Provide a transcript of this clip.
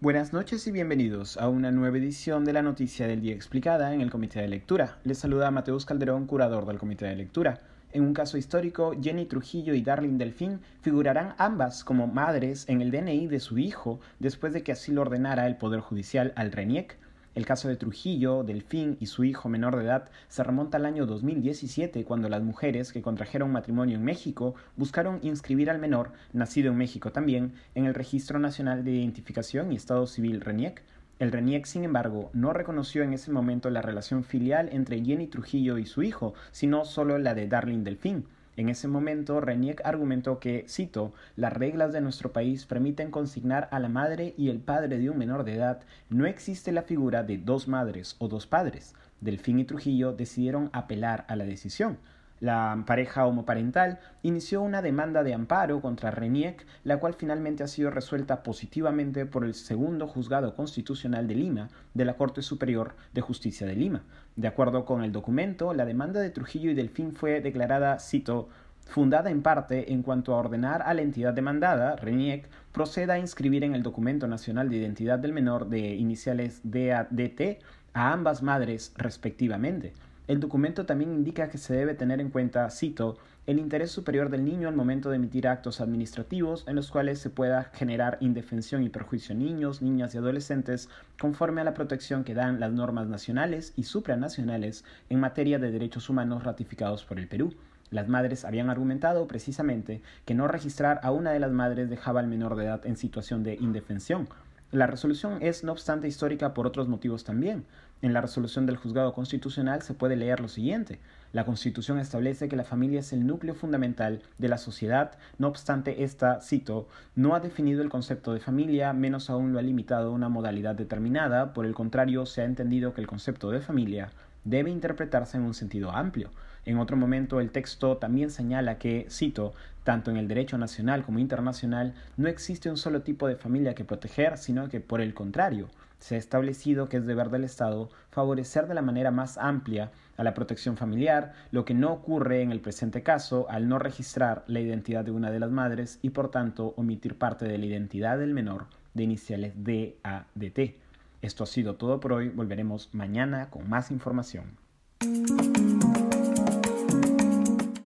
Buenas noches y bienvenidos a una nueva edición de la Noticia del Día Explicada en el Comité de Lectura. Les saluda Mateus Calderón, curador del Comité de Lectura. En un caso histórico, Jenny Trujillo y Darlene Delfín figurarán ambas como madres en el DNI de su hijo después de que así lo ordenara el Poder Judicial al RENIEC. El caso de Trujillo, Delfín y su hijo menor de edad se remonta al año 2017 cuando las mujeres que contrajeron matrimonio en México buscaron inscribir al menor, nacido en México también, en el Registro Nacional de Identificación y Estado Civil RENIEC. El RENIEC, sin embargo, no reconoció en ese momento la relación filial entre Jenny Trujillo y su hijo, sino solo la de Darlene Delfín. En ese momento, Reniec argumentó que, cito, las reglas de nuestro país permiten consignar a la madre y el padre de un menor de edad. No existe la figura de dos madres o dos padres. Delfín y Trujillo decidieron apelar a la decisión. La pareja homoparental inició una demanda de amparo contra Reniec, la cual finalmente ha sido resuelta positivamente por el segundo juzgado constitucional de Lima de la Corte Superior de Justicia de Lima. De acuerdo con el documento, la demanda de Trujillo y Delfín fue declarada, cito, fundada en parte en cuanto a ordenar a la entidad demandada, RENIEC, proceda a inscribir en el Documento Nacional de Identidad del Menor de iniciales DADT a ambas madres respectivamente. El documento también indica que se debe tener en cuenta, cito, el interés superior del niño al momento de emitir actos administrativos en los cuales se pueda generar indefensión y perjuicio a niños, niñas y adolescentes conforme a la protección que dan las normas nacionales y supranacionales en materia de derechos humanos ratificados por el Perú. Las madres habían argumentado precisamente que no registrar a una de las madres dejaba al menor de edad en situación de indefensión, la resolución es, no obstante, histórica por otros motivos también. En la resolución del juzgado constitucional se puede leer lo siguiente. La Constitución establece que la familia es el núcleo fundamental de la sociedad, no obstante, esta, cito, no ha definido el concepto de familia, menos aún lo ha limitado a una modalidad determinada, por el contrario, se ha entendido que el concepto de familia debe interpretarse en un sentido amplio. En otro momento el texto también señala que, cito, tanto en el derecho nacional como internacional, no existe un solo tipo de familia que proteger, sino que por el contrario, se ha establecido que es deber del Estado favorecer de la manera más amplia a la protección familiar, lo que no ocurre en el presente caso al no registrar la identidad de una de las madres y por tanto omitir parte de la identidad del menor de iniciales D, A, D, T. Esto ha sido todo por hoy. Volveremos mañana con más información.